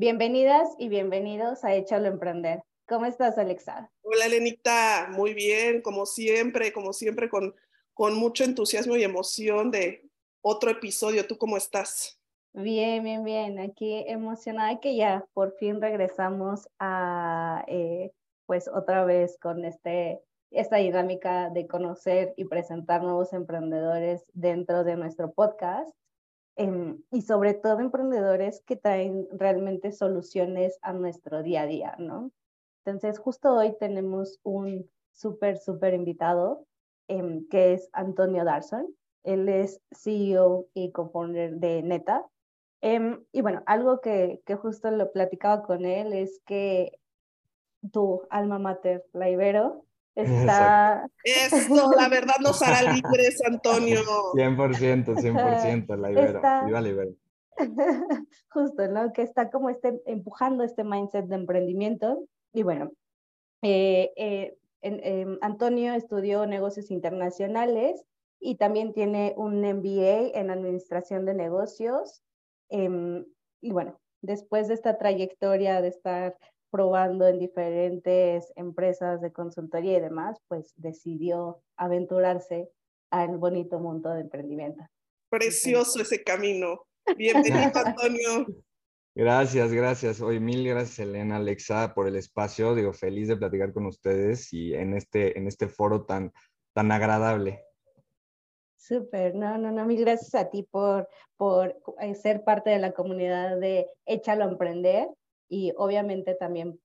Bienvenidas y bienvenidos a Échalo Emprender. ¿Cómo estás, Alexa? Hola, Lenita. Muy bien, como siempre, como siempre, con, con mucho entusiasmo y emoción de otro episodio. ¿Tú cómo estás? Bien, bien, bien. Aquí emocionada que ya por fin regresamos a, eh, pues otra vez con este, esta dinámica de conocer y presentar nuevos emprendedores dentro de nuestro podcast. Em, y sobre todo emprendedores que traen realmente soluciones a nuestro día a día, ¿no? Entonces, justo hoy tenemos un súper, súper invitado, em, que es Antonio Darson. Él es CEO y co-founder de Neta. Em, y bueno, algo que, que justo lo platicaba con él es que tu alma mater, la Ibero, Está... Eso, la verdad nos hará libres, Antonio. 100%, 100%, la Ibero. Viva la Ibero. Justo, ¿no? Que está como este, empujando este mindset de emprendimiento. Y bueno, eh, eh, em, Antonio estudió negocios internacionales y también tiene un MBA en administración de negocios. Em, y bueno, después de esta trayectoria de estar probando en diferentes empresas de consultoría y demás, pues decidió aventurarse al bonito mundo de emprendimiento. Precioso ese camino. Bienvenido, Antonio. Gracias, gracias. Hoy mil gracias, Elena, Alexa, por el espacio. Digo, feliz de platicar con ustedes y en este, en este foro tan, tan agradable. Súper, no, no, no, mil gracias a ti por, por eh, ser parte de la comunidad de Échalo a Emprender y obviamente también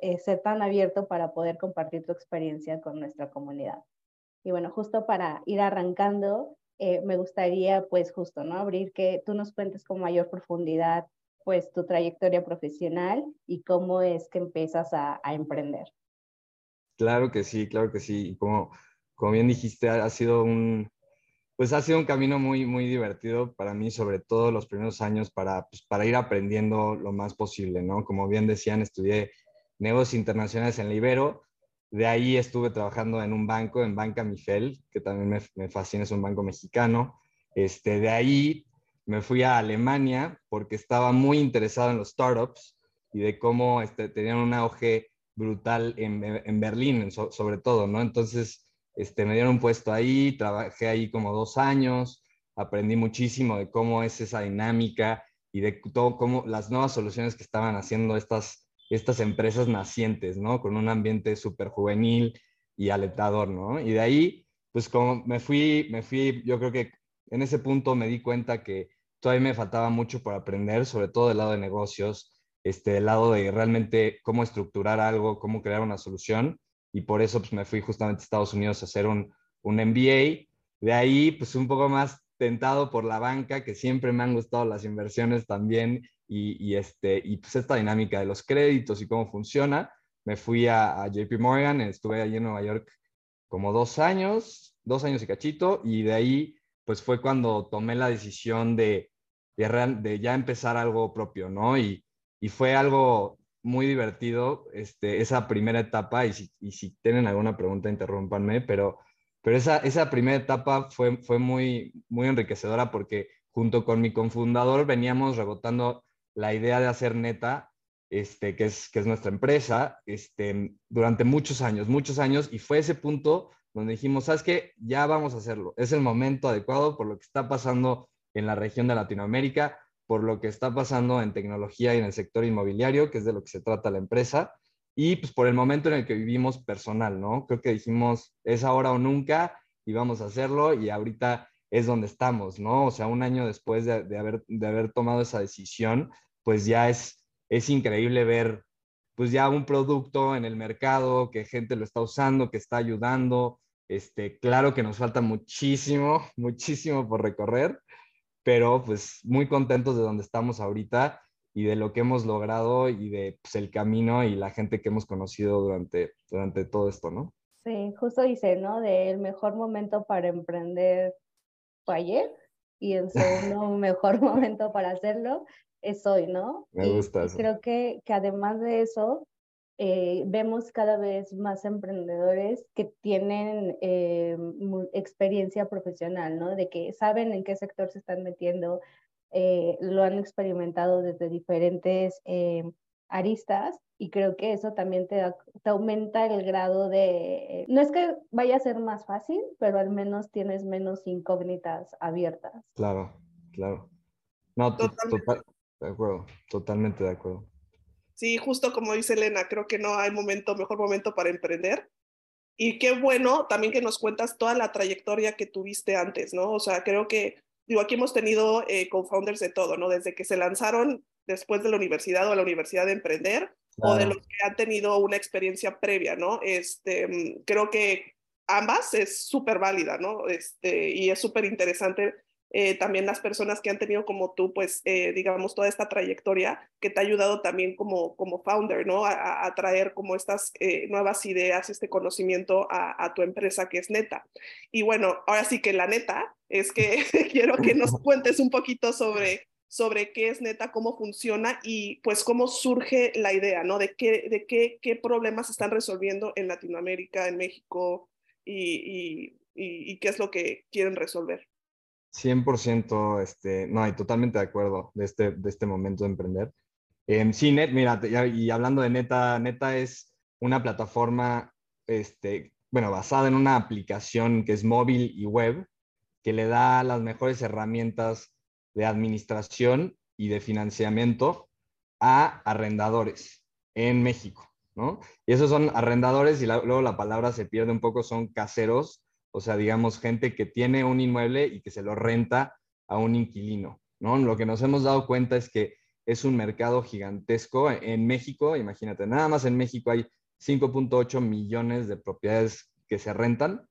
eh, ser tan abierto para poder compartir tu experiencia con nuestra comunidad. Y bueno, justo para ir arrancando, eh, me gustaría pues justo, ¿no? Abrir que tú nos cuentes con mayor profundidad pues tu trayectoria profesional y cómo es que empiezas a, a emprender. Claro que sí, claro que sí. Como, como bien dijiste, ha sido un, pues ha sido un camino muy, muy divertido para mí, sobre todo los primeros años, para, pues, para ir aprendiendo lo más posible, ¿no? Como bien decían, estudié negocios internacionales en Libero, de ahí estuve trabajando en un banco, en Banca Mifel, que también me, me fascina, es un banco mexicano. Este, de ahí me fui a Alemania porque estaba muy interesado en los startups y de cómo este, tenían un auge brutal en, en Berlín, sobre todo, ¿no? Entonces, este, me dieron un puesto ahí, trabajé ahí como dos años, aprendí muchísimo de cómo es esa dinámica y de todo, cómo las nuevas soluciones que estaban haciendo estas, estas empresas nacientes, ¿no? Con un ambiente súper juvenil y alentador, ¿no? Y de ahí, pues como me fui, me fui, yo creo que en ese punto me di cuenta que todavía me faltaba mucho por aprender, sobre todo del lado de negocios, este, del lado de realmente cómo estructurar algo, cómo crear una solución y por eso pues, me fui justamente a Estados Unidos a hacer un, un MBA. De ahí, pues un poco más tentado por la banca, que siempre me han gustado las inversiones también y, y este, y pues esta dinámica de los créditos y cómo funciona. Me fui a, a, JP Morgan, estuve allí en Nueva York como dos años, dos años y cachito, y de ahí pues fue cuando tomé la decisión de, de, de ya empezar algo propio, ¿no? Y, y fue algo muy divertido este, esa primera etapa y si, y si tienen alguna pregunta interrúmpanme, pero, pero esa, esa primera etapa fue, fue muy, muy enriquecedora porque junto con mi confundador veníamos rebotando la idea de hacer neta, este, que, es, que es nuestra empresa, este, durante muchos años, muchos años, y fue ese punto donde dijimos, ¿sabes qué? Ya vamos a hacerlo, es el momento adecuado por lo que está pasando en la región de Latinoamérica, por lo que está pasando en tecnología y en el sector inmobiliario, que es de lo que se trata la empresa, y pues por el momento en el que vivimos personal, ¿no? Creo que dijimos, es ahora o nunca y vamos a hacerlo y ahorita es donde estamos, ¿no? O sea, un año después de, de, haber, de haber tomado esa decisión, pues ya es, es increíble ver pues ya un producto en el mercado, que gente lo está usando, que está ayudando. Este, claro que nos falta muchísimo, muchísimo por recorrer, pero pues muy contentos de donde estamos ahorita y de lo que hemos logrado y de pues, el camino y la gente que hemos conocido durante, durante todo esto, ¿no? Sí, justo dice, ¿no? De el mejor momento para emprender fue ayer y el segundo mejor momento para hacerlo es hoy, ¿no? Me gusta eso. creo que, que además de eso, eh, vemos cada vez más emprendedores que tienen eh, experiencia profesional, ¿no? De que saben en qué sector se están metiendo, eh, lo han experimentado desde diferentes aristas y creo que eso también te, te, aumenta el grado de, no es que vaya a ser más fácil, pero al menos tienes menos incógnitas abiertas. Claro, claro. No, totalmente. de acuerdo, totalmente de acuerdo. Sí, justo como dice Elena, creo que no hay momento, mejor momento para emprender. Y qué bueno también que nos cuentas toda la trayectoria que tuviste antes, ¿no? O sea, creo que, digo, aquí hemos tenido eh, co-founders de todo, ¿no? Desde que se lanzaron después de la universidad o a la universidad de emprender, o de los que han tenido una experiencia previa, ¿no? Este, mm, creo que ambas es súper válida, ¿no? Este, y es súper interesante eh, también las personas que han tenido como tú, pues, eh, digamos, toda esta trayectoria que te ha ayudado también como, como founder, ¿no? A, traer como estas eh, nuevas ideas, este conocimiento a, a, tu empresa que es Neta. Y bueno, ahora sí que la neta es que quiero que nos cuentes un poquito sobre sobre qué es neta, cómo funciona y pues cómo surge la idea, ¿no? De qué, de qué, qué problemas están resolviendo en Latinoamérica, en México y, y, y, qué es lo que quieren resolver. 100%, este, no, y totalmente de acuerdo de este, de este momento de emprender. Eh, sí, Net, mira, y hablando de Neta, Neta es una plataforma, este, bueno, basada en una aplicación que es móvil y web, que le da las mejores herramientas de administración y de financiamiento a arrendadores en México, ¿no? Y esos son arrendadores y luego la palabra se pierde un poco, son caseros, o sea, digamos, gente que tiene un inmueble y que se lo renta a un inquilino, ¿no? Lo que nos hemos dado cuenta es que es un mercado gigantesco en México, imagínate, nada más en México hay 5.8 millones de propiedades que se rentan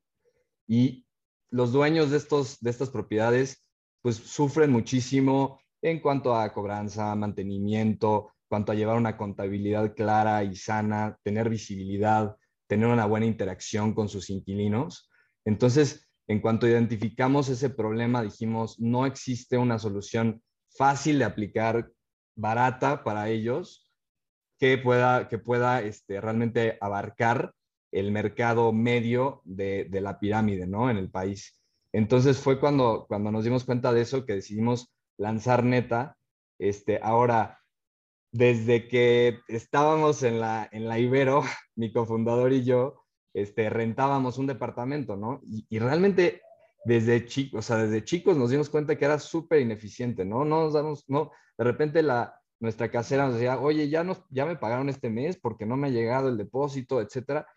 y los dueños de, estos, de estas propiedades pues sufren muchísimo en cuanto a cobranza, mantenimiento, cuanto a llevar una contabilidad clara y sana, tener visibilidad, tener una buena interacción con sus inquilinos. Entonces, en cuanto identificamos ese problema, dijimos, no existe una solución fácil de aplicar, barata para ellos, que pueda, que pueda este, realmente abarcar el mercado medio de, la pirámide ¿no? en el país. Entonces fue cuando, cuando nos dimos cuenta de eso que decidimos lanzar Neta. Este, ahora, desde que estábamos en la, en la Ibero, mi cofundador y yo, este, rentábamos un departamento, ¿no? Y, realmente desde chicos, o sea, desde chicos nos dimos cuenta que era súper ineficiente, ¿no? No nos damos, no, de repente la, nuestra casera nos decía, oye, ya, nos, ya me pagaron este mes porque no me ha llegado el depósito, etcétera.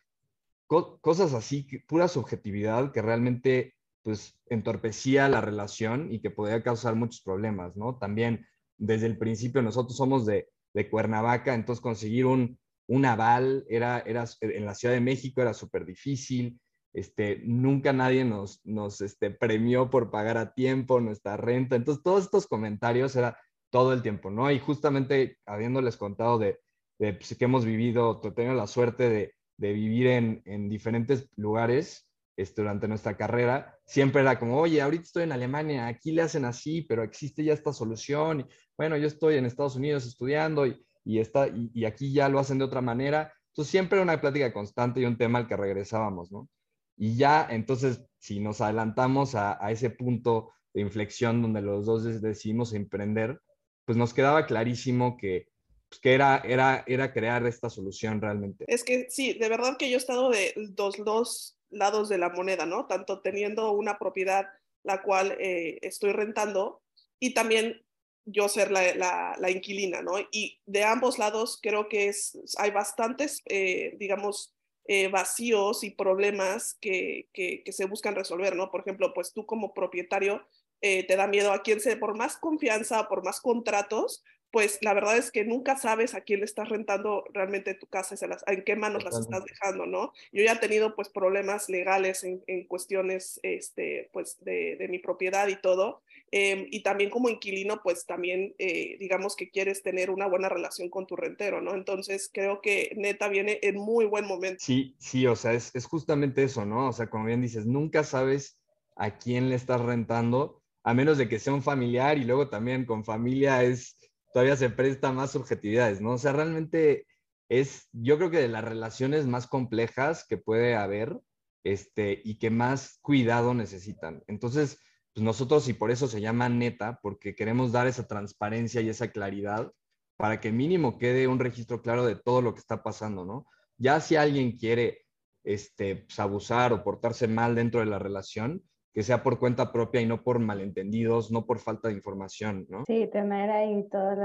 cosas así, pura subjetividad que realmente pues entorpecía la relación y que podía causar muchos problemas, ¿no? También desde el principio nosotros somos de, de Cuernavaca, entonces conseguir un, un aval era, era, en la Ciudad de México era súper difícil, este, nunca nadie nos, nos este, premió por pagar a tiempo nuestra renta, entonces todos estos comentarios era todo el tiempo, ¿no? Y justamente habiéndoles contado de, de pues, que hemos vivido, tenido la suerte de, de vivir en, en diferentes lugares, este, durante nuestra carrera, siempre era como, oye, ahorita estoy en Alemania, aquí le hacen así, pero existe ya esta solución. Bueno, yo estoy en Estados Unidos estudiando y, y, está, y, aquí ya lo hacen de otra manera. Entonces, siempre era una plática constante y un tema al que regresábamos, ¿no? Y ya, entonces, si nos adelantamos a, a ese punto de inflexión donde los dos decidimos emprender, pues nos quedaba clarísimo que, pues, que era, era, era crear esta solución realmente. Es que sí, de verdad que yo he estado de dos, dos lados de la moneda, ¿no? Tanto teniendo una propiedad la cual eh, estoy rentando y también yo ser la, la, inquilina, ¿no? Y de ambos lados creo que es, hay bastantes, eh, digamos, eh, vacíos y problemas que, que, se buscan resolver, ¿no? Por ejemplo, pues tú como propietario te da miedo a quien se, por más confianza, por más contratos, pues la verdad es que nunca sabes a quién le estás rentando realmente tu casa, en qué manos las estás dejando, ¿no? Yo ya he tenido pues problemas legales en, cuestiones este, pues de, mi propiedad y todo, Em, y también como inquilino, pues también eh, digamos que quieres tener una buena relación con tu rentero, ¿no? Entonces creo que neta viene en muy buen momento. Sí, sí, o sea, es, es justamente eso, ¿no? O sea, como bien dices, nunca sabes a quién le estás rentando, a menos de que sea un familiar y luego también con familia es, todavía se presta más subjetividades, ¿no? O sea, realmente es, yo creo que de las relaciones más complejas que puede haber, este, y que más cuidado necesitan. Entonces, pues nosotros y por eso se llama neta, porque queremos dar esa transparencia y esa claridad para que mínimo quede un registro claro de todo lo que está pasando, ¿no? Ya si alguien quiere este, pues, abusar o portarse mal dentro de la relación, que sea por cuenta propia y no por malentendidos, no por falta de información, ¿no? Sí, tener ahí todos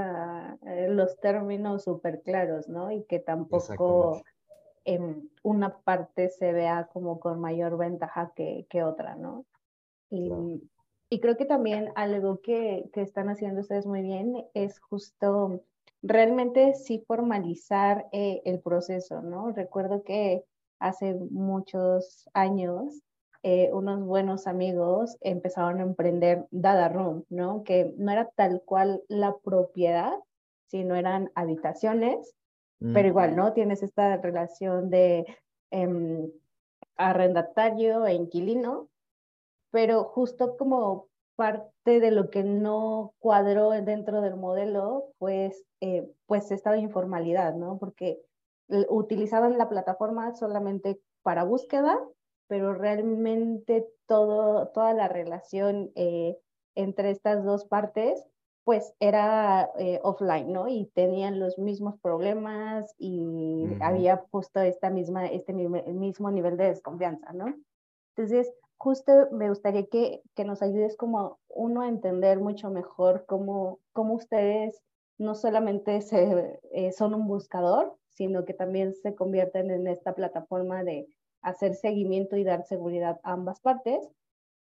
eh, los términos súper claros, ¿no? Y que tampoco en una parte se vea como con mayor ventaja que, que otra, ¿no? Y, y creo que también algo que, que, están haciendo ustedes muy bien es justo realmente sí formalizar eh, el proceso, ¿no? Recuerdo que hace muchos años eh, unos buenos amigos empezaron a emprender Dada Room, ¿no? Que no era tal cual la propiedad, sino eran habitaciones, pero mm. igual, ¿no? Tienes esta relación de em, arrendatario e inquilino, pero justo como parte de lo que no cuadró dentro del modelo, pues, eh, pues esta informalidad, ¿no? Porque utilizaban la plataforma solamente para búsqueda, pero realmente todo, toda la relación eh, entre estas dos partes, pues era eh, offline, ¿no? Y tenían los mismos problemas y había justo esta misma, este mismo nivel de desconfianza, ¿no? Entonces, justo me gustaría que, que nos ayudes como uno a entender mucho mejor cómo, cómo ustedes no solamente se, eh, son un buscador, sino que también se convierten en esta plataforma de hacer seguimiento y dar seguridad a ambas partes.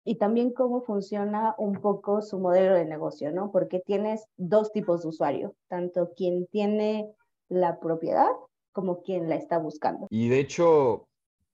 Y también cómo funciona un poco su modelo de negocio, ¿no? Porque tienes dos tipos de usuario, tanto quien tiene la propiedad como quien la está buscando. Y de hecho,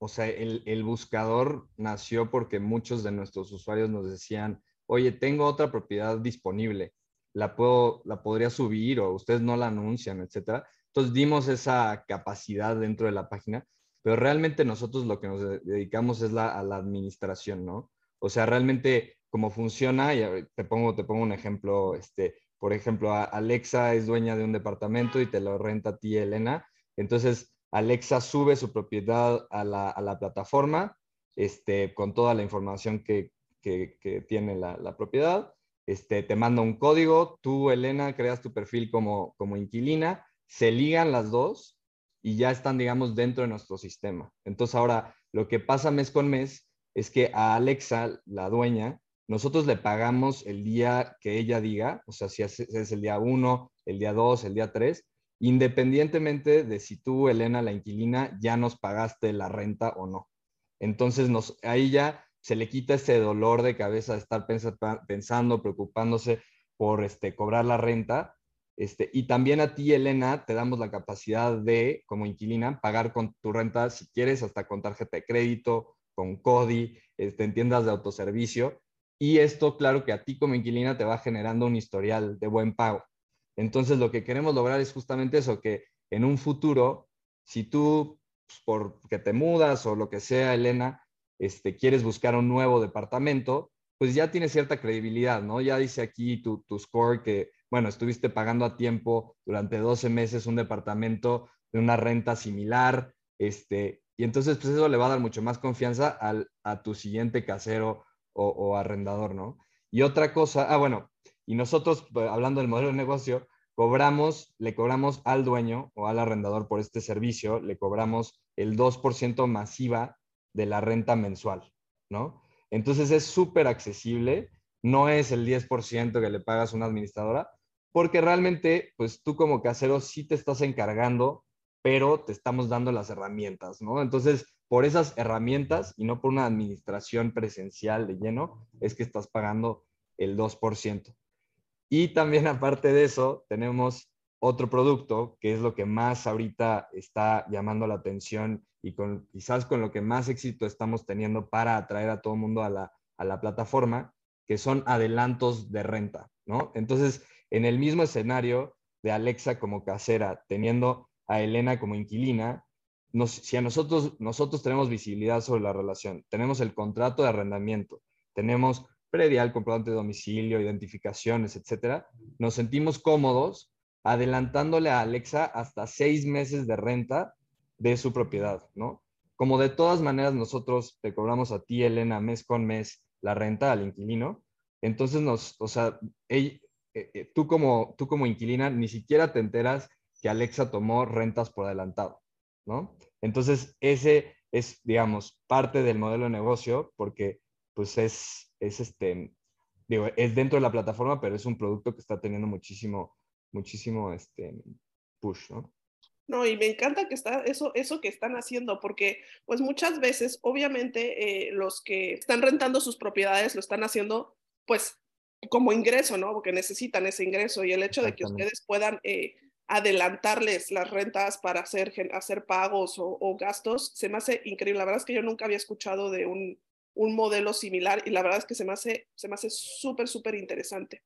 o sea, el, el, buscador nació porque muchos de nuestros usuarios nos decían, oye, tengo otra propiedad disponible, la, puedo, la podría subir o ustedes no la anuncian, etcétera. Entonces dimos esa capacidad dentro de la página, pero realmente nosotros lo que nos dedicamos es la, a la administración, ¿no? O sea, realmente cómo funciona, y te pongo, te pongo un ejemplo, este, por ejemplo, Alexa es dueña de un departamento y te lo renta a ti, Elena. Entonces, Alexa sube su propiedad a la, plataforma este, con toda la información que, que, tiene la, propiedad. Este, te manda un código, tú, Elena, creas tu perfil como, como inquilina, se ligan las dos y ya están, digamos, dentro de nuestro sistema. Entonces ahora lo que pasa mes con mes es que a Alexa, la dueña, nosotros le pagamos el día que ella diga, o sea, si es, es el día 1, el día 2, el día 3, independientemente de si tú, Elena, la inquilina, ya nos pagaste la renta o no. Entonces, nos, ahí ya se le quita ese dolor de cabeza de estar pensando, preocupándose por este, cobrar la renta. Este, y también a ti, Elena, te damos la capacidad de, como inquilina, pagar con tu renta, si quieres, hasta con tarjeta de crédito, con CODI, este, en tiendas de autoservicio. Y esto, claro que a ti como inquilina te va generando un historial de buen pago. Entonces, lo que queremos lograr es justamente eso, que en un futuro, si tú, pues, porque te mudas o lo que sea, Elena, este, quieres buscar un nuevo departamento, pues ya tienes cierta credibilidad, ¿no? Ya dice aquí tu, tu score que, bueno, estuviste pagando a tiempo durante 12 meses un departamento de una renta similar, este, y entonces, pues eso le va a dar mucho más confianza al, a tu siguiente casero o, o arrendador, ¿no? Y otra cosa, ah, bueno, y nosotros, pues, hablando del modelo de negocio, cobramos, le cobramos al dueño o al arrendador por este servicio, le cobramos el 2% masiva de la renta mensual, ¿no? Entonces es súper accesible, no es el 10% que le pagas a una administradora, porque realmente, pues tú como casero sí te estás encargando, pero te estamos dando las herramientas, ¿no? Entonces, por esas herramientas y no por una administración presencial de lleno, es que estás pagando el 2%. Y también aparte de eso, tenemos otro producto que es lo que más ahorita está llamando la atención y con, quizás con lo que más éxito estamos teniendo para atraer a todo el mundo a la, a la plataforma, que son adelantos de renta, ¿no? Entonces, en el mismo escenario de Alexa como casera, teniendo a Elena como inquilina, si a nosotros, nosotros tenemos visibilidad sobre la relación, tenemos el contrato de arrendamiento, tenemos predial, comprobante de domicilio, identificaciones, etcétera, nos sentimos cómodos adelantándole a Alexa hasta seis meses de renta de su propiedad, ¿no? Como de todas maneras nosotros te cobramos a ti, Elena, mes con mes la renta al inquilino, entonces nos, o sea, eh, eh, tú, como, tú como inquilina ni siquiera te enteras que Alexa tomó rentas por adelantado, ¿no? Entonces, ese es, digamos, parte del modelo de negocio porque pues es, es este, digo, es dentro de la plataforma, pero es un producto que está teniendo muchísimo, muchísimo este, push, ¿no? No, y me encanta que está eso, eso que están haciendo, porque pues muchas veces, obviamente, eh, los que están rentando sus propiedades lo están haciendo pues como ingreso, ¿no? Porque necesitan ese ingreso y el hecho de que ustedes puedan eh, adelantarles las rentas para hacer, hacer pagos o, gastos, se me hace increíble. La verdad es que yo nunca había escuchado de un, un modelo similar y la verdad es que se me hace se me hace súper, súper interesante.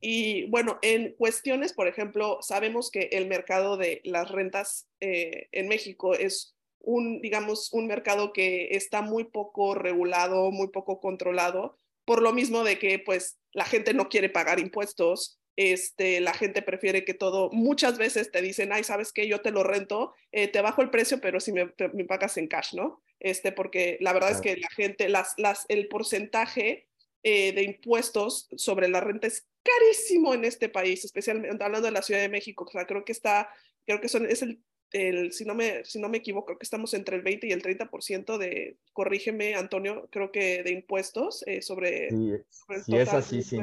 Y bueno, en cuestiones, por ejemplo, sabemos que el mercado de las rentas eh, en México es un, digamos, un mercado que está muy poco regulado, muy poco controlado, por lo mismo de que pues la gente no quiere pagar impuestos, este, la gente prefiere que todo, muchas veces te dicen, ay, ¿sabes qué? Yo te lo rento, eh, te bajo el precio, pero si me, pagas en cash, ¿no? Este, porque la verdad es que la gente, las, las, el porcentaje eh, de impuestos sobre la renta es carísimo en este país, especialmente hablando de la Ciudad de México. O sea, creo que está, creo que son, es el, el, si, no me, si no me equivoco, creo que estamos entre el 20 y el 30% de, corrígeme, Antonio, creo que de impuestos eh, sobre, sí, sobre es así, sí.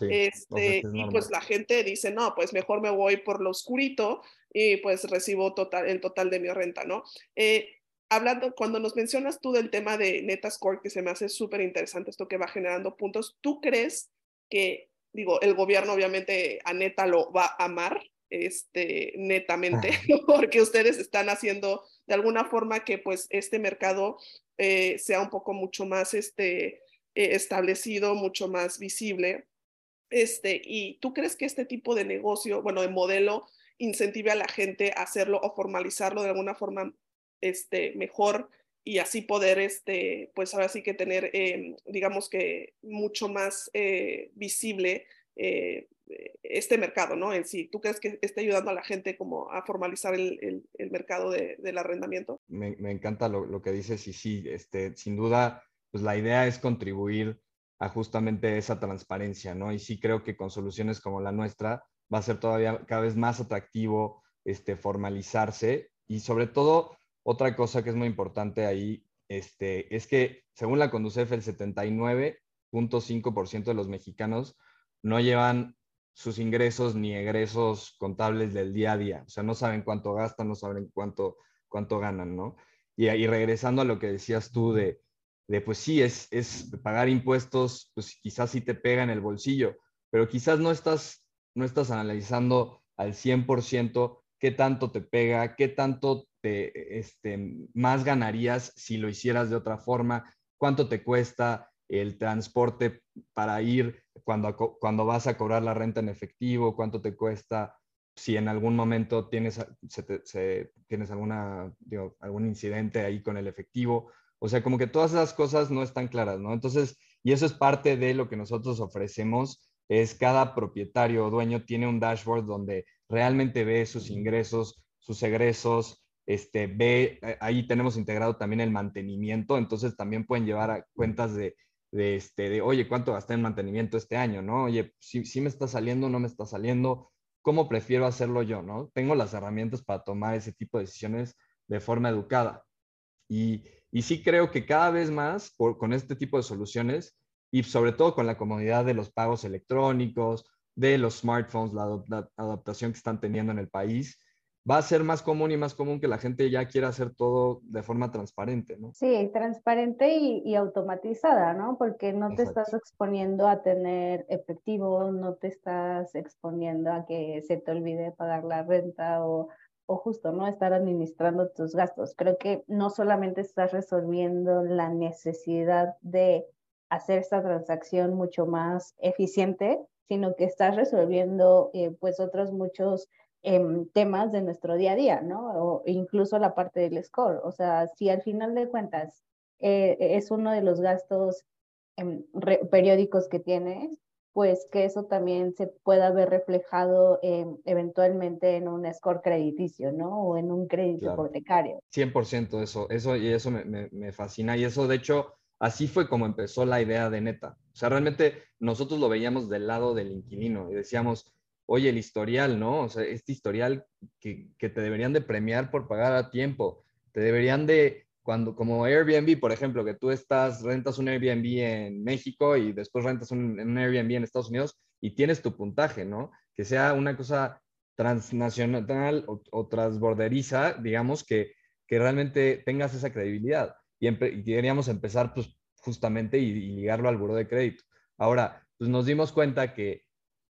Este, y pues la gente dice, no, pues mejor me voy por lo oscurito y pues recibo total, el total de mi renta, ¿no? Eh, hablando, cuando nos mencionas tú del tema de Netascore, que se me hace súper interesante esto que va generando puntos, ¿tú crees que digo, el gobierno obviamente a Neta lo va a amar, este, netamente, porque ustedes están haciendo de alguna forma que pues este mercado eh, sea un poco mucho más este, eh, establecido, mucho más visible. Este, ¿Y tú crees que este tipo de negocio, bueno, de modelo, incentive a la gente a hacerlo o formalizarlo de alguna forma este, mejor y así poder, este, pues ahora sí que tener, em, digamos que mucho más eh, visible eh, este mercado, ¿no? En sí, ¿tú crees que esté ayudando a la gente como a formalizar el, el, mercado de, del arrendamiento? Me, encanta lo, lo, que dices y sí, este, sin duda, pues la idea es contribuir a justamente esa transparencia, ¿no? Y sí creo que con soluciones como la nuestra va a ser todavía cada vez más atractivo este, formalizarse y sobre todo otra cosa que es muy importante ahí este, es que según la Conducef el 79.5% de los mexicanos no llevan sus ingresos ni egresos contables del día a día, o sea, no saben cuánto gastan, no saben cuánto, cuánto ganan, ¿no? Y, y regresando a lo que decías tú de, de pues sí, es, es pagar impuestos, pues quizás sí te pega en el bolsillo, pero quizás no estás, no estás analizando al 100% qué tanto te pega, qué tanto te, este, más ganarías si lo hicieras de otra forma, cuánto te cuesta el transporte para ir cuando, cuando vas a cobrar la renta en efectivo, cuánto te cuesta si en algún momento tienes, tienes alguna, algún incidente ahí con el efectivo. O sea, como que todas esas cosas no están claras, ¿no? Entonces, y eso es parte de lo que nosotros ofrecemos, es cada propietario o dueño tiene un dashboard donde realmente ve sus ingresos, sus egresos, este, ve, eh, ahí tenemos integrado también el mantenimiento, entonces también pueden llevar a cuentas de, de, este, de oye, ¿cuánto gasté en mantenimiento este año? ¿no? Oye, si, si me está saliendo, no me está saliendo, ¿cómo prefiero hacerlo yo? ¿no? Tengo las herramientas para tomar ese tipo de decisiones de forma educada. Y, y sí creo que cada vez más por, con este tipo de soluciones y sobre todo con la comodidad de los pagos electrónicos, de los smartphones, la, adaptación que están teniendo en el país, va a ser más común y más común que la gente ya quiera hacer todo de forma transparente, ¿no? Sí, transparente y, automatizada, ¿no? Porque no te estás exponiendo a tener efectivo, no te estás exponiendo a que se te olvide pagar la renta o, o justo, ¿no? Estar administrando tus gastos. Creo que no solamente estás resolviendo la necesidad de hacer esta transacción mucho más eficiente, sino que estás resolviendo eh, pues otros muchos em, temas de nuestro día a día, ¿no? O incluso la parte del score. O sea, si al final de cuentas eh, es uno de los gastos em, periódicos que tienes, pues que eso también se pueda ver reflejado eventualmente en un score crediticio, ¿no? O en un crédito hipotecario. 100% eso, eso y eso me, me, fascina. Y eso, de hecho, así fue como empezó la idea de Neta. O sea, realmente nosotros lo veíamos del lado del inquilino y decíamos, oye, el historial, ¿no? O sea, este historial que, que te deberían de premiar por pagar a tiempo, te deberían de cuando como Airbnb, por ejemplo, que tú estás, rentas un Airbnb en México y después rentas un, Airbnb en Estados Unidos y tienes tu puntaje, ¿no? Que sea una cosa transnacional o, transborderiza, digamos, que, que, realmente tengas esa credibilidad. Y, queríamos empezar, pues, justamente y, ligarlo al buro de crédito. Ahora, pues nos dimos cuenta que,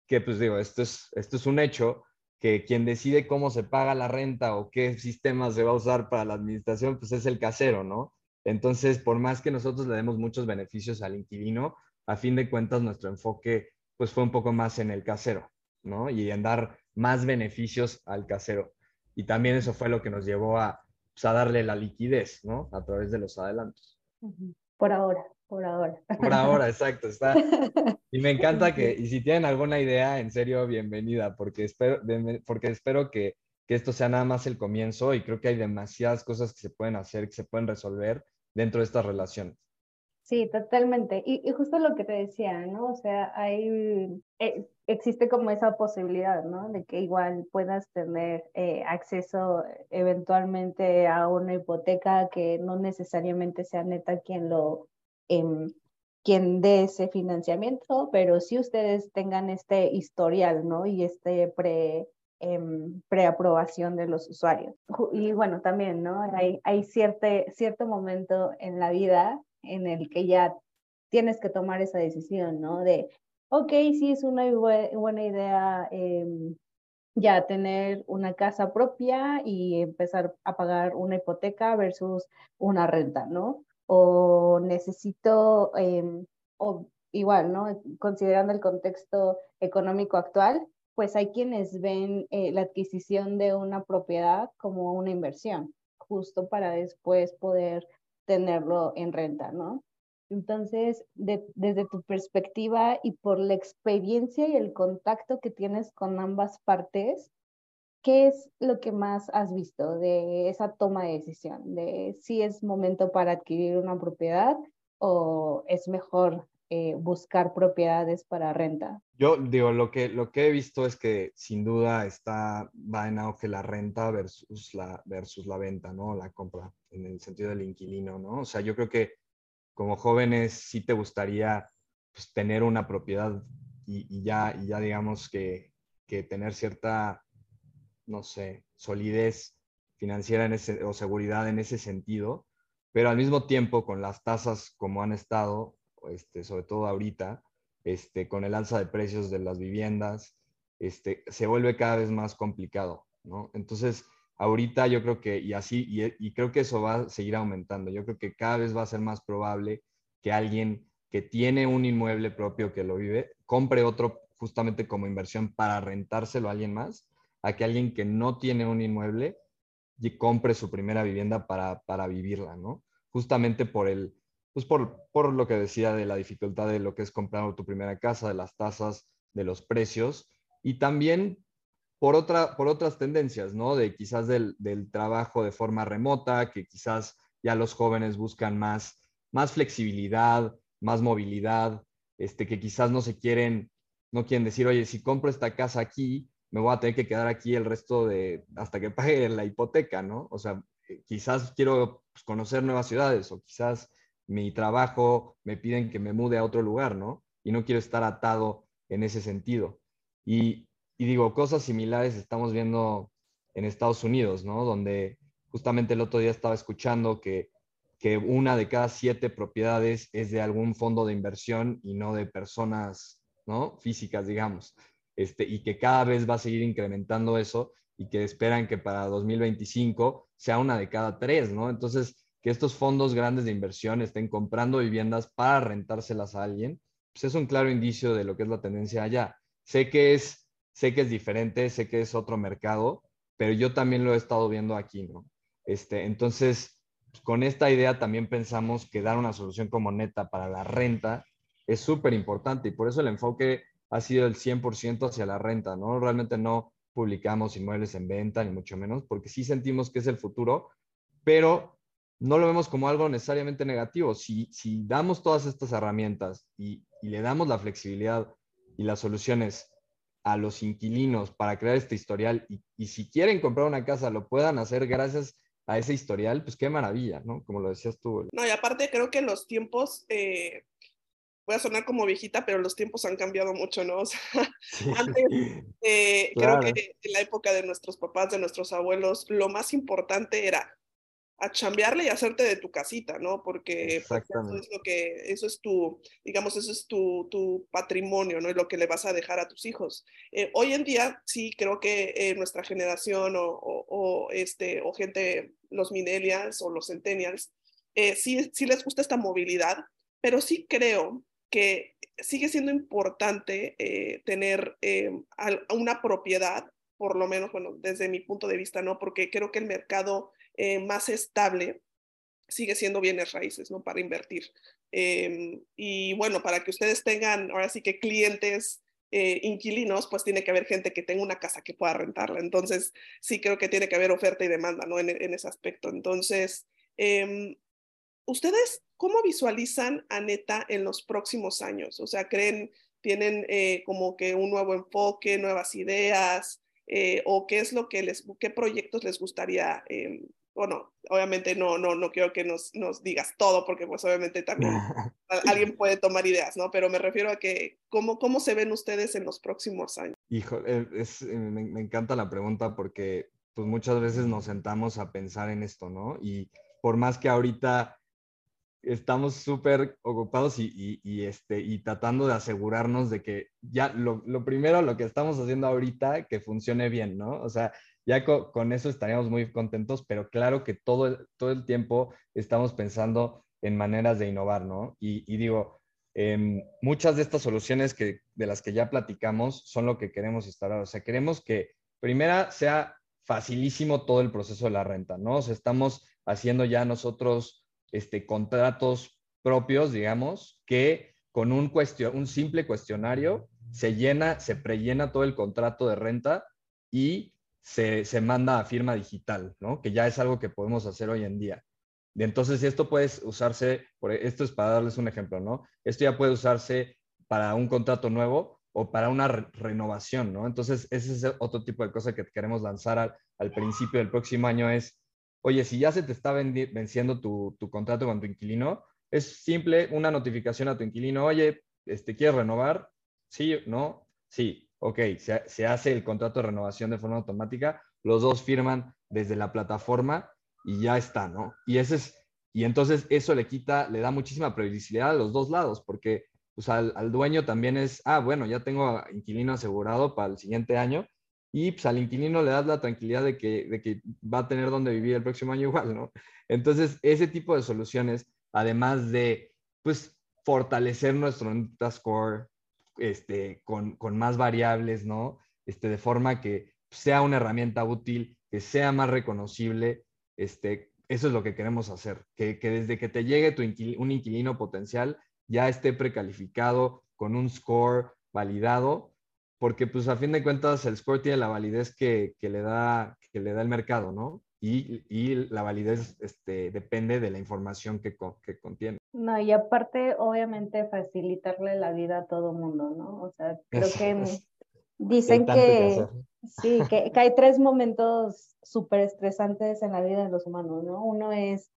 que pues digo, esto es, esto es un hecho, que quien decide cómo se paga la renta o qué sistema se va a usar para la administración, pues es el casero, ¿no? Entonces, por más que nosotros le demos muchos beneficios al inquilino, a fin de cuentas nuestro enfoque pues fue un poco más en el casero, ¿no? Y en dar más beneficios al casero. Y también eso fue lo que nos llevó a, pues, a darle la liquidez, ¿no? A través de los adelantos. Por ahora. Por ahora. Por ahora, exacto. Está. Y me encanta que, y si tienen alguna idea, en serio, bienvenida, porque espero, porque espero que, que esto sea nada más el comienzo y creo que hay demasiadas cosas que se pueden hacer, que se pueden resolver dentro de estas relaciones. Sí, totalmente. Y, justo lo que te decía, ¿no? O sea, hay, eh, existe como esa posibilidad, ¿no? De que igual puedas tener eh, acceso eventualmente a una hipoteca que no necesariamente sea neta quien lo Em, quien dé ese financiamiento, pero si ustedes tengan este historial, ¿no? Y este pre, em, preaprobación de los usuarios. Y bueno, también, ¿no? Hay, hay cierto momento en la vida en el que ya tienes que tomar esa decisión, ¿no? De, ok, sí es una buena idea em, ya tener una casa propia y empezar a pagar una hipoteca versus una renta, ¿no? O necesito, em, o igual, ¿no? Considerando el contexto económico actual, pues hay quienes ven eh, la adquisición de una propiedad como una inversión, justo para después poder tenerlo en renta, ¿no? Entonces, desde tu perspectiva y por la experiencia y el contacto que tienes con ambas partes, ¿qué es lo que más has visto de esa toma de decisión? De si es momento para adquirir una propiedad o es mejor eh, buscar propiedades para renta? Yo digo, lo que, lo que he visto es que sin duda está, va en auge la renta versus la, versus la venta, ¿no? La compra, en el sentido del inquilino, ¿no? O sea, yo creo que como jóvenes sí te gustaría pues, tener una propiedad y, ya, y ya digamos que, que tener cierta no sé, solidez financiera en ese, o seguridad en ese sentido, pero al mismo tiempo con las tasas como han estado, este, sobre todo ahorita, este, con el alza de precios de las viviendas, este, se vuelve cada vez más complicado, ¿no? Entonces, ahorita yo creo que, y así, y, y creo que eso va a seguir aumentando, yo creo que cada vez va a ser más probable que alguien que tiene un inmueble propio que lo vive, compre otro justamente como inversión para rentárselo a alguien más a que alguien que no tiene un inmueble y compre su primera vivienda para, para vivirla, ¿no? Justamente por el, pues por, por lo que decía de la dificultad de lo que es comprar tu primera casa, de las tasas, de los precios y también por, otra, por otras tendencias, ¿no? De quizás del, del, trabajo de forma remota, que quizás ya los jóvenes buscan más, más flexibilidad, más movilidad, este, que quizás no se quieren, no quieren decir, oye, si compro esta casa aquí, me voy a tener que quedar aquí el resto de, hasta que pague la hipoteca, ¿no? O sea, eh, quizás quiero pues, conocer nuevas ciudades o quizás mi trabajo me piden que me mude a otro lugar, ¿no? Y no quiero estar atado en ese sentido. Y, y digo, cosas similares estamos viendo en Estados Unidos, ¿no? Donde justamente el otro día estaba escuchando que, que una de cada siete propiedades es de algún fondo de inversión y no de personas, ¿no? Físicas, digamos. Este, y que cada vez va a seguir incrementando eso y que esperan que para 2025 sea una de cada tres, ¿no? Entonces, que estos fondos grandes de inversión estén comprando viviendas para rentárselas a alguien, pues es un claro indicio de lo que es la tendencia allá. Sé que es, sé que es diferente, sé que es otro mercado, pero yo también lo he estado viendo aquí, ¿no? Este, entonces, con esta idea también pensamos que dar una solución como neta para la renta es súper importante y por eso el enfoque ha sido el 100% hacia la renta, ¿no? Realmente no publicamos inmuebles en venta, ni mucho menos, porque sí sentimos que es el futuro, pero no lo vemos como algo necesariamente negativo. Si, si damos todas estas herramientas y, le damos la flexibilidad y las soluciones a los inquilinos para crear este historial y, y, si quieren comprar una casa lo puedan hacer gracias a ese historial, pues qué maravilla, ¿no? Como lo decías tú. No, y aparte creo que los tiempos, eh, voy a sonar como viejita, pero los tiempos han cambiado mucho, ¿no? O sea, antes, eh, creo que en la época de nuestros papás, de nuestros abuelos, lo más importante era a chambearle y hacerte de tu casita, ¿no? Porque eso es lo que, eso es tu, digamos, eso es tu, tu patrimonio, ¿no? Y lo que le vas a dejar a tus hijos. Eh, hoy en día, sí, creo que eh, nuestra generación o, o, este, o gente, los millennials o los centennials, eh, sí, sí les gusta esta movilidad, pero sí creo que sigue siendo importante tener una propiedad, por lo menos, bueno, desde mi punto de vista, ¿no? Porque creo que el mercado eh, más estable sigue siendo bienes raíces, ¿no? Para invertir. Em, y bueno, para que ustedes tengan ahora sí que clientes eh, inquilinos, pues tiene que haber gente que tenga una casa que pueda rentarla. Entonces, sí creo que tiene que haber oferta y demanda, ¿no? En, ese aspecto. Entonces, em, ¿ustedes cómo visualizan a Neta en los próximos años? O sea, ¿creen, tienen eh, como que un nuevo enfoque, nuevas ideas? ¿O qué es lo que les, qué proyectos les gustaría em, bueno, obviamente no, no, no quiero que nos, nos digas todo, porque pues obviamente también alguien puede tomar ideas, ¿no? Pero me refiero a que, ¿cómo, cómo se ven ustedes en los próximos años? Hijo, eh, es, eh, me, me, encanta la pregunta porque pues muchas veces nos sentamos a pensar en esto, ¿no? Y por más que ahorita estamos súper ocupados y, y, este, y tratando de asegurarnos de que ya lo, lo, primero, lo que estamos haciendo ahorita, que funcione bien, ¿no? O sea, ya con, eso estaríamos muy contentos, pero claro que todo todo el tiempo estamos pensando en maneras de innovar, ¿no? Y, digo, em, muchas de estas soluciones que, de las que ya platicamos son lo que queremos instalar. O sea, queremos que primera sea facilísimo todo el proceso de la renta, ¿no? O sea, estamos haciendo ya nosotros este, contratos propios, digamos, que con un, cuestión, un simple cuestionario se llena, se prellena todo el contrato de renta y se, manda a firma digital, ¿no? Que ya es algo que podemos hacer hoy en día. Y entonces esto puede usarse, por, esto es para darles un ejemplo, ¿no? Esto ya puede usarse para un contrato nuevo o para una renovación, ¿no? Entonces ese es otro tipo de cosa que queremos lanzar al, al principio del próximo año es, oye, si ya se te está venciendo tu, contrato con tu inquilino, es simple una notificación a tu inquilino, oye, este, ¿quieres renovar? Sí, no, sí, ok, se, hace el contrato de renovación de forma automática, los dos firman desde la plataforma y ya está, ¿no? Y ese es, y entonces eso le quita, le da muchísima previsibilidad a los dos lados, porque pues al, dueño también es, ah, bueno, ya tengo inquilino asegurado para el siguiente año, y pues al inquilino le das la tranquilidad de que, de que va a tener donde vivir el próximo año igual, ¿no? Entonces, ese tipo de soluciones, además de, pues, fortalecer nuestro score, este, con, más variables, ¿no? Este, de forma que sea una herramienta útil, que sea más reconocible, este, eso es lo que queremos hacer, que, desde que te llegue tu un inquilino potencial ya esté precalificado con un score validado, porque pues a fin de cuentas el score tiene la validez que, le, da, que le da el mercado, ¿no? y, la validez este, depende de la información que, que, contiene. No, y aparte, obviamente, facilitarle la vida a todo mundo, ¿no? O sea, creo que dicen que, sí, que, hay tres momentos súper estresantes en la vida de los humanos, ¿no? Uno es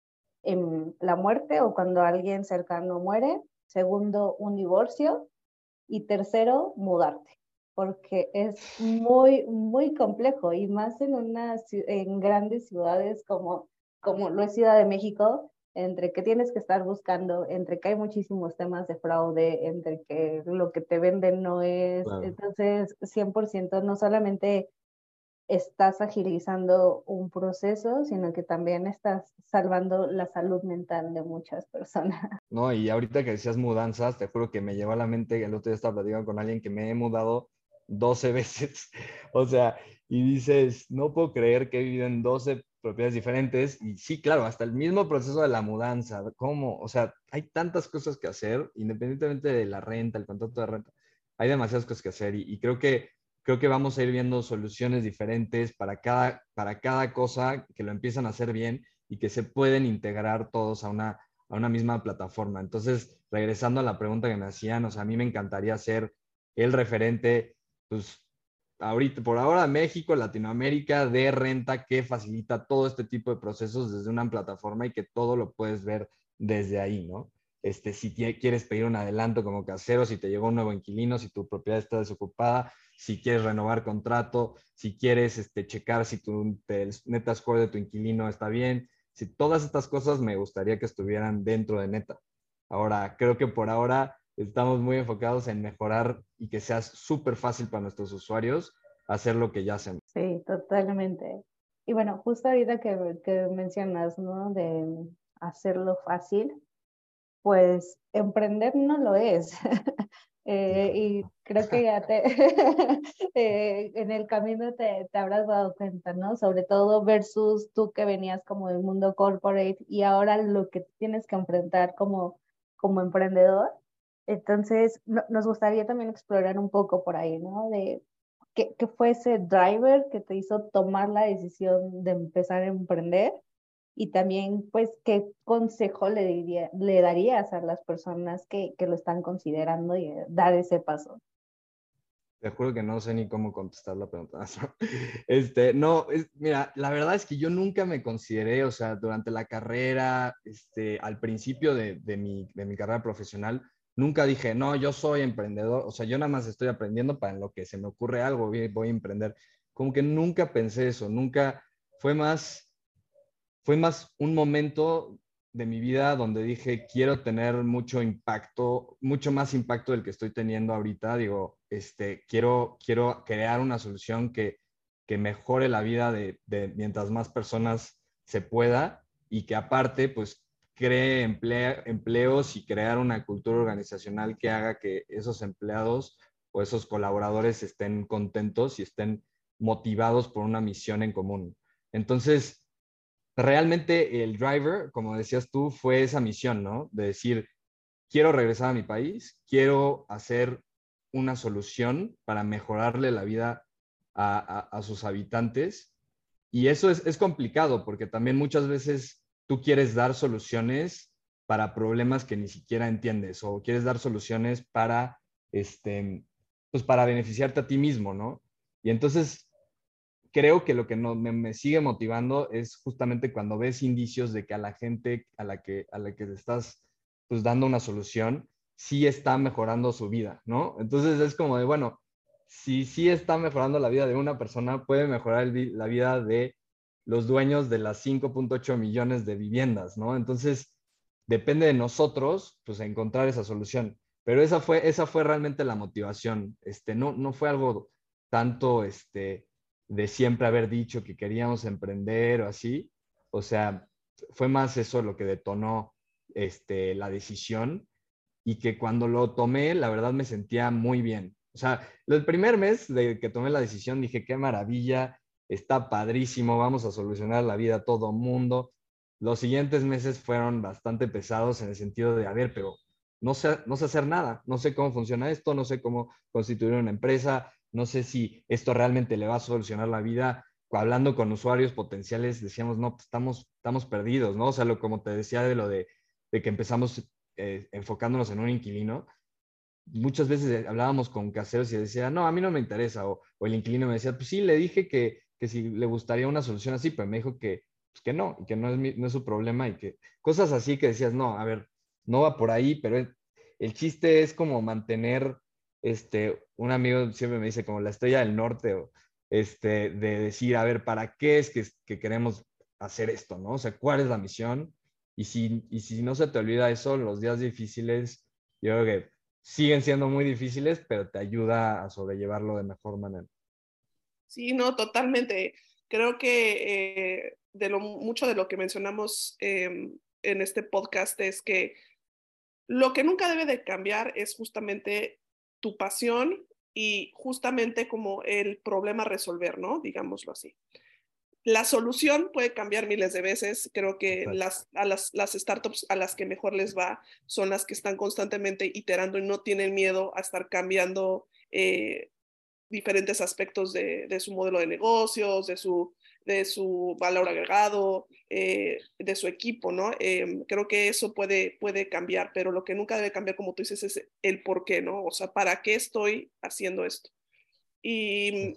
em, la muerte o cuando alguien cercano muere. Segundo, un divorcio. Y tercero, mudarte porque es muy, muy complejo y más en, una, en grandes ciudades como, como lo es Ciudad de México, entre que tienes que estar buscando, entre que hay muchísimos temas de fraude, entre que lo que te venden no es, entonces 100% no solamente estás agilizando un proceso, sino que también estás salvando la salud mental de muchas personas. No, y ahorita que decías mudanzas, te juro que me llevó a la mente, el otro día estaba platicando con alguien que me he mudado 12 veces, o sea, y dices, no puedo creer que he vivido en 12 propiedades diferentes, y sí, claro, hasta el mismo proceso de la mudanza, ¿cómo? O sea, hay tantas cosas que hacer, independientemente de la renta, el contrato de renta, hay demasiadas cosas que hacer, y, y creo que creo que vamos a ir viendo soluciones diferentes para cada, para cada cosa que lo empiezan a hacer bien y que se pueden integrar todos a una, a una misma plataforma. Entonces, regresando a la pregunta que me hacían, o sea, a mí me encantaría ser el referente, pues, ahorita, por ahora, México, Latinoamérica, de renta que facilita todo este tipo de procesos desde una plataforma y que todo lo puedes ver desde ahí, ¿no? Este, si quieres pedir un adelanto como casero, si te llegó un nuevo inquilino, si tu propiedad está desocupada, si quieres renovar contrato, si quieres este, checar si tu el neta score de tu inquilino está bien, si todas estas cosas me gustaría que estuvieran dentro de neta. Ahora, creo que por ahora estamos muy enfocados en mejorar y que sea súper fácil para nuestros usuarios hacer lo que ya hacemos. Sí, totalmente. Y bueno, justo ahorita que, que mencionas, ¿no? De hacerlo fácil, pues emprender no lo es. Eh, y creo que ya te, eh, en el camino te, te, habrás dado cuenta, ¿no? Sobre todo versus tú que venías como del mundo corporate y ahora lo que tienes que enfrentar como, como emprendedor. Entonces, nos gustaría también explorar un poco por ahí, ¿no? De qué, qué fue ese driver que te hizo tomar la decisión de empezar a emprender y también, pues, ¿qué consejo le, diría, le darías a las personas que, que lo están considerando y eh, dar ese paso? Te juro que no sé ni cómo contestar la pregunta. Este, no, mira, la verdad es que yo nunca me consideré, o sea, durante la carrera, este, al principio de, de, mi, de mi carrera profesional, nunca dije, no, yo soy emprendedor, o sea, yo nada más estoy aprendiendo para lo que se me ocurre algo, voy, voy a emprender. Como que nunca pensé eso, nunca, fue más, fue más un momento de mi vida donde dije, quiero tener mucho impacto, mucho más impacto del que estoy teniendo ahorita. Digo, este, quiero, quiero crear una solución que, que mejore la vida de, de, mientras más personas se pueda y que aparte, pues, cree empleos y crear una cultura organizacional que haga que esos empleados o esos colaboradores estén contentos y estén motivados por una misión en común. Entonces, realmente el driver, como decías tú, fue esa misión, ¿no? De decir, quiero regresar a mi país, quiero hacer una solución para mejorarle la vida a, sus habitantes. Y eso es, complicado porque también muchas veces tú quieres dar soluciones para problemas que ni siquiera entiendes o quieres dar soluciones para, este, pues para beneficiarte a ti mismo, ¿no? Y entonces creo que lo que no, me, sigue motivando es justamente cuando ves indicios de que a la gente a la que, a la que estás pues, dando una solución, sí está mejorando su vida, ¿no? Entonces es como de, bueno, si sí está mejorando la vida de una persona, puede mejorar la vida de los dueños de las 5.8 millones de viviendas, ¿no? Entonces, depende de nosotros, pues, encontrar esa solución. Pero esa fue, esa fue realmente la motivación. Este, no, no fue algo tanto, este, de siempre haber dicho que queríamos emprender o así. O sea, fue más eso lo que detonó este, la decisión y que cuando lo tomé, la verdad me sentía muy bien. O sea, el primer mes de que tomé la decisión dije, qué maravilla, está padrísimo, vamos a solucionar la vida a todo mundo. Los siguientes meses fueron bastante pesados en el sentido de, a ver, pero no sé, no sé hacer nada, no sé cómo funciona esto, no sé cómo constituir una empresa, no sé si esto realmente le va a solucionar la vida. Hablando con usuarios potenciales, decíamos, no, pues estamos, estamos perdidos, ¿no? O sea, lo, como te decía de lo de, que empezamos eh, enfocándonos en un inquilino, muchas veces hablábamos con caseros y decía, no, a mí no me interesa, o, el inquilino me decía, pues sí, le dije que, que si le gustaría una solución así, pero me dijo que, pues que no, y que no es, no es su problema, y que cosas así que decías, no, a ver, no va por ahí, pero el chiste es como mantener este, un amigo siempre me dice como la estrella del norte, o, este, de decir, a ver, ¿para qué es que, que, queremos hacer esto, no? O sea, ¿cuál es la misión? Y si, y si no se te olvida eso, los días difíciles, yo creo que siguen siendo muy difíciles, pero te ayuda a sobrellevarlo de mejor manera. Sí, no, totalmente. Creo que eh, de lo mucho de lo que mencionamos em, en este podcast es que lo que nunca debe de cambiar es justamente tu pasión y justamente como el problema a resolver, ¿no? Digámoslo así. La solución puede cambiar miles de veces. Creo que las, a las, las, startups a las que mejor les va son las que están constantemente iterando y no tienen miedo a estar cambiando eh, diferentes aspectos de, de, su modelo de negocios, de su, de su valor agregado, eh, de su equipo, ¿no? Em, creo que eso puede, puede cambiar, pero lo que nunca debe cambiar, como tú dices, es el por qué, ¿no? O sea, ¿para qué estoy haciendo esto? Y,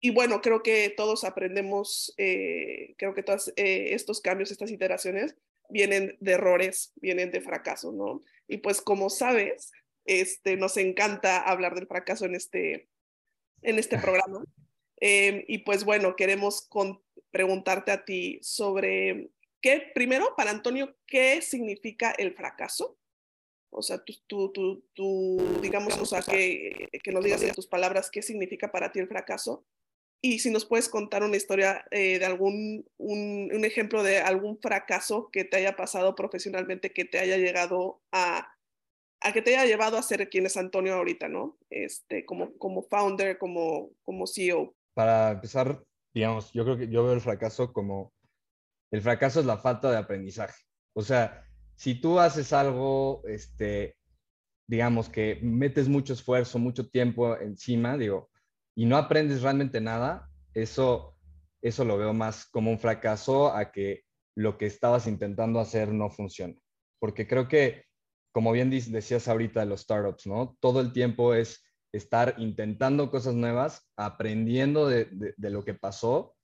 y bueno, creo que todos aprendemos, eh, creo que todos eh, estos cambios, estas iteraciones, vienen de errores, vienen de fracasos, ¿no? Y pues como sabes, este, nos encanta hablar del fracaso en este, en este programa. Em, y pues bueno, queremos preguntarte a ti sobre qué, primero, para Antonio, ¿qué significa el fracaso? O sea, tú, tú, tú, digamos, o sea, que, que nos digas en tus palabras qué significa para ti el fracaso. Y si nos puedes contar una historia eh, de algún, un, un, ejemplo de algún fracaso que te haya pasado profesionalmente, que te haya llegado a, a que te haya llevado a ser quien es Antonio ahorita, ¿no? Este, como, como founder, como, como CEO para empezar, digamos, yo creo que yo veo el fracaso como, el fracaso es la falta de aprendizaje. O sea, si tú haces algo, este, digamos que metes mucho esfuerzo, mucho tiempo encima, digo, y no aprendes realmente nada, eso, eso lo veo más como un fracaso a que lo que estabas intentando hacer no funciona. Porque creo que, como bien decías ahorita de los startups, ¿no? Todo el tiempo es estar intentando cosas nuevas, aprendiendo de, lo que pasó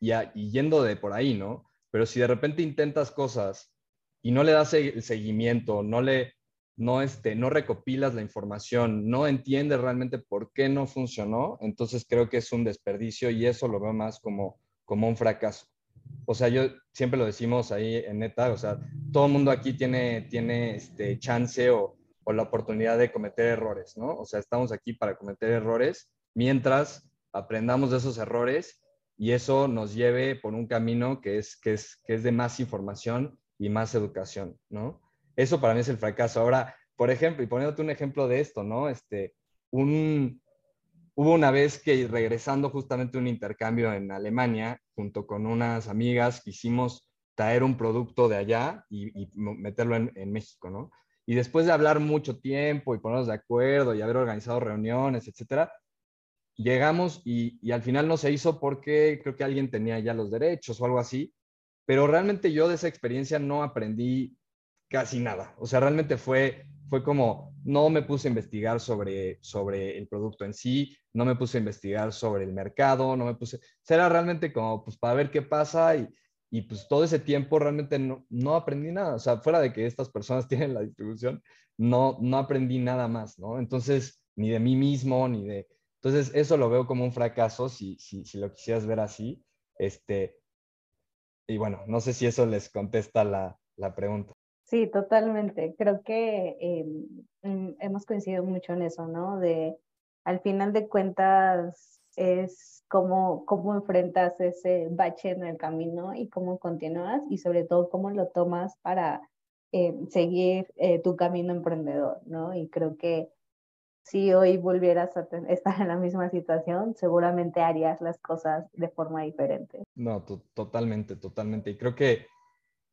y, yendo de por ahí, ¿no? Pero si de repente intentas cosas y no le das el seguimiento, no le, no, este, no recopilas la información, no entiendes realmente por qué no funcionó, entonces creo que es un desperdicio y eso lo veo más como, como un fracaso. O sea, yo siempre lo decimos ahí en neta, o sea, todo el mundo aquí tiene, tiene este chance o, o la oportunidad de cometer errores, ¿no? O sea, estamos aquí para cometer errores mientras aprendamos de esos errores y eso nos lleve por un camino que es, que es, que es de más información y más educación, ¿no? Eso para mí es el fracaso. Ahora, por ejemplo, y poniéndote un ejemplo de esto, ¿no? Este, un, hubo una vez que regresando justamente un intercambio en Alemania, junto con unas amigas, quisimos traer un producto de allá y, meterlo en, México, ¿no? Y después de hablar mucho tiempo y ponernos de acuerdo y haber organizado reuniones, etcétera, llegamos y, y, al final no se hizo porque creo que alguien tenía ya los derechos o algo así. Pero realmente yo de esa experiencia no aprendí casi nada. O sea, realmente fue, fue como, no me puse a investigar sobre, sobre el producto en sí, no me puse a investigar sobre el mercado, no me puse, o sea, era realmente como, pues para ver qué pasa y, y pues todo ese tiempo realmente no, no aprendí nada, o sea, fuera de que estas personas tienen la distribución, no, no aprendí nada más, ¿no? Entonces, ni de mí mismo, ni de... Entonces, eso lo veo como un fracaso, si, si, si lo quisieras ver así. Este, y bueno, no sé si eso les contesta la, la pregunta. Sí, totalmente. Creo que eh, mm, hemos coincidido mucho en eso, ¿no? De, al final de cuentas, es cómo, cómo enfrentas ese bache en el camino y cómo continúas y sobre todo cómo lo tomas para eh, seguir eh, tu camino emprendedor, ¿no? Y creo que si hoy volvieras a estar en la misma situación, seguramente harías las cosas de forma diferente. No, totalmente, totalmente. Y creo que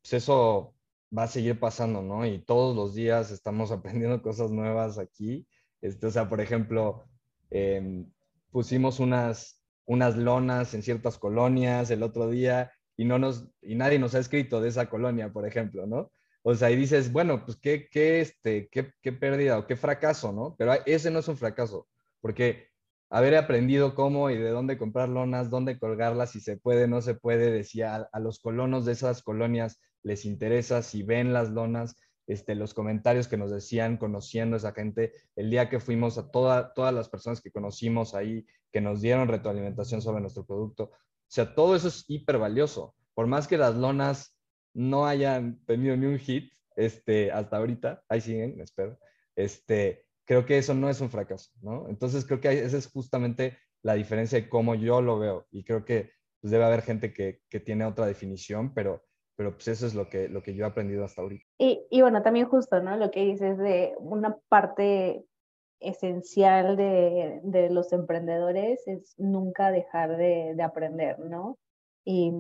pues, eso va a seguir pasando, ¿no? Y todos los días estamos aprendiendo cosas nuevas aquí. Este, o sea, por ejemplo, em, pusimos unas unas lonas en ciertas colonias el otro día y, no nos, y nadie nos ha escrito de esa colonia, por ejemplo, ¿no? O sea, y dices, bueno, pues qué, qué, este, qué, qué pérdida o qué fracaso, ¿no? Pero ese no es un fracaso, porque haber aprendido cómo y de dónde comprar lonas, dónde colgarlas, si se puede, no se puede, decía a, a los colonos de esas colonias les interesa, si ven las lonas, este, los comentarios que nos decían conociendo a esa gente, el día que fuimos a toda, todas las personas que conocimos ahí, que nos dieron retroalimentación sobre nuestro producto. O sea, todo eso es hiper valioso. Por más que las lonas no hayan tenido ni un hit este, hasta ahorita, ahí siguen, espero, este, creo que eso no es un fracaso, ¿no? Entonces creo que ese es justamente la diferencia de cómo yo lo veo. Y creo que pues, debe haber gente que, que, tiene otra definición, pero, pero pues eso es lo que, lo que yo he aprendido hasta ahorita. Y, y bueno, también justo, ¿no? Lo que dices de una parte esencial de, de los emprendedores es nunca dejar de, de aprender, ¿no? Y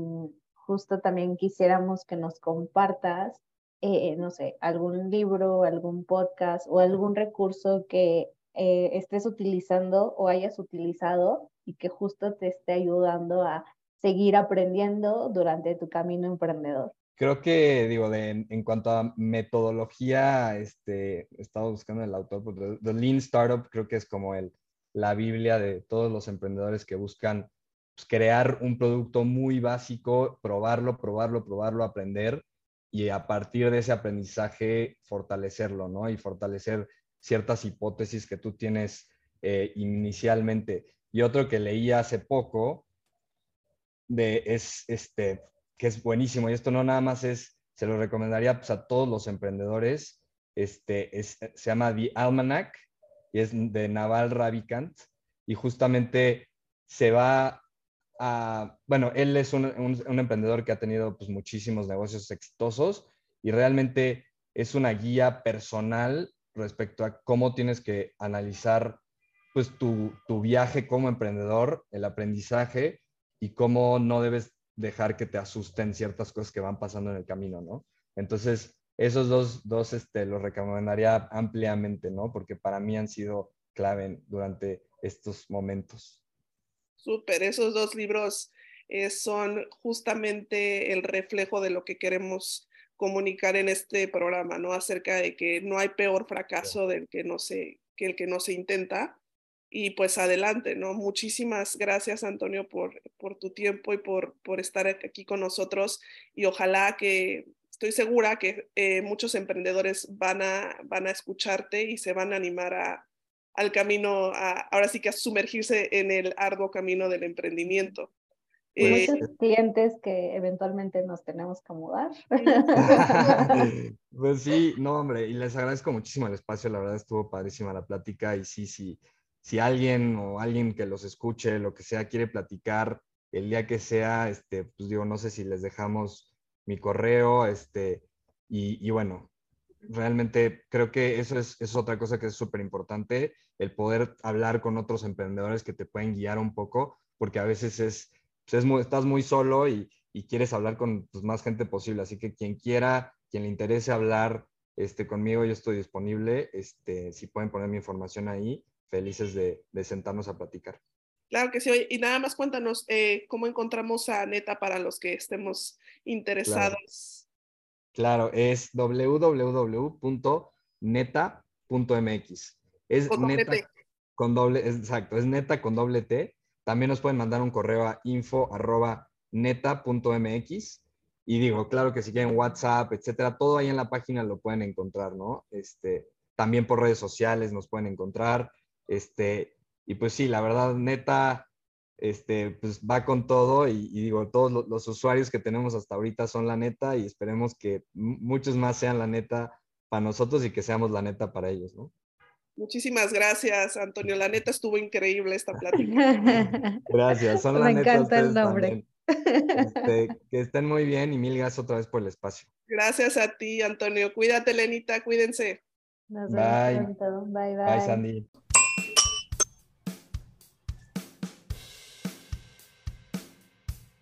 justo también quisiéramos que nos compartas, eh, no sé, algún libro, algún podcast o algún recurso que eh, estés utilizando o hayas utilizado y que justo te esté ayudando a seguir aprendiendo durante tu camino emprendedor. Creo que, digo, de, en cuanto a metodología, este, he estado buscando el autor, pues, The Lean Startup creo que es como el, la Biblia de todos los emprendedores que buscan pues, crear un producto muy básico, probarlo, probarlo, probarlo, aprender y a partir de ese aprendizaje fortalecerlo, ¿no? Y fortalecer ciertas hipótesis que tú tienes eh, inicialmente. Y otro que leí hace poco de, es este, que es buenísimo, y esto no nada más es, se lo recomendaría pues, a todos los emprendedores, este, es, se llama The Almanac y es de Naval Ravikant. Y justamente se va bueno, él es un, emprendedor que ha tenido pues, muchísimos negocios exitosos y realmente es una guía personal respecto a cómo tienes que analizar pues tu, tu, viaje como emprendedor, el aprendizaje y cómo no debes dejar que te asusten ciertas cosas que van pasando en el camino, ¿no? Entonces, esos dos, dos este, los recomendaría ampliamente, ¿no? Porque para mí han sido clave durante estos momentos. Súper, esos dos libros eh, son justamente el reflejo de lo que queremos comunicar en este programa, ¿no? Acerca de que no hay peor fracaso del que no se, que el que no se intenta. Y pues adelante, ¿no? Muchísimas gracias, Antonio, por, por tu tiempo y por, por estar aquí con nosotros. Y ojalá que, estoy segura que eh, muchos emprendedores van a, van a escucharte y se van a animar a, al camino, ahora sí que a sumergirse en el arduo camino del emprendimiento. Pues muchos clientes que eventualmente nos tenemos que mudar. pues sí, no, hombre, y les agradezco muchísimo el espacio, la verdad estuvo padrísima la plática y sí, sí, si alguien o alguien que los escuche, lo que sea, quiere platicar el día que sea, este, pues digo, no sé si les dejamos mi correo, este, y, y bueno, realmente creo que eso es, es otra cosa que es súper importante, el poder hablar con otros emprendedores que te pueden guiar un poco, porque a veces es, pues estás muy solo y, quieres hablar con pues, más gente posible. Así que quien quiera, quien le interese hablar este, conmigo, yo estoy disponible. Este, si pueden poner mi información ahí, felices de, sentarnos a platicar. Claro que sí. Y nada más cuéntanos eh, cómo encontramos a Neta para los que estemos interesados. Claro, es www.neta.mx. Es neta con doble, exacto, es neta con doble T. También nos pueden mandar un correo a info@neta.mx y digo, claro que si quieren WhatsApp, etcétera, todo ahí en la página lo pueden encontrar, ¿no? Este, también por redes sociales nos pueden encontrar, este, y pues sí, la verdad, neta, este, pues va con todo y, digo, todos los, usuarios que tenemos hasta ahorita son la neta y esperemos que muchos más sean la neta para nosotros y que seamos la neta para ellos, ¿no? Muchísimas gracias, Antonio. La neta estuvo increíble esta plática. Gracias, son Me encanta el nombre. Este, que estén muy bien y mil gracias otra vez por el espacio. Gracias a ti, Antonio. Cuídate, Lenita, cuídense. Nos vemos bye. Bye, bye. Bye, Sandy.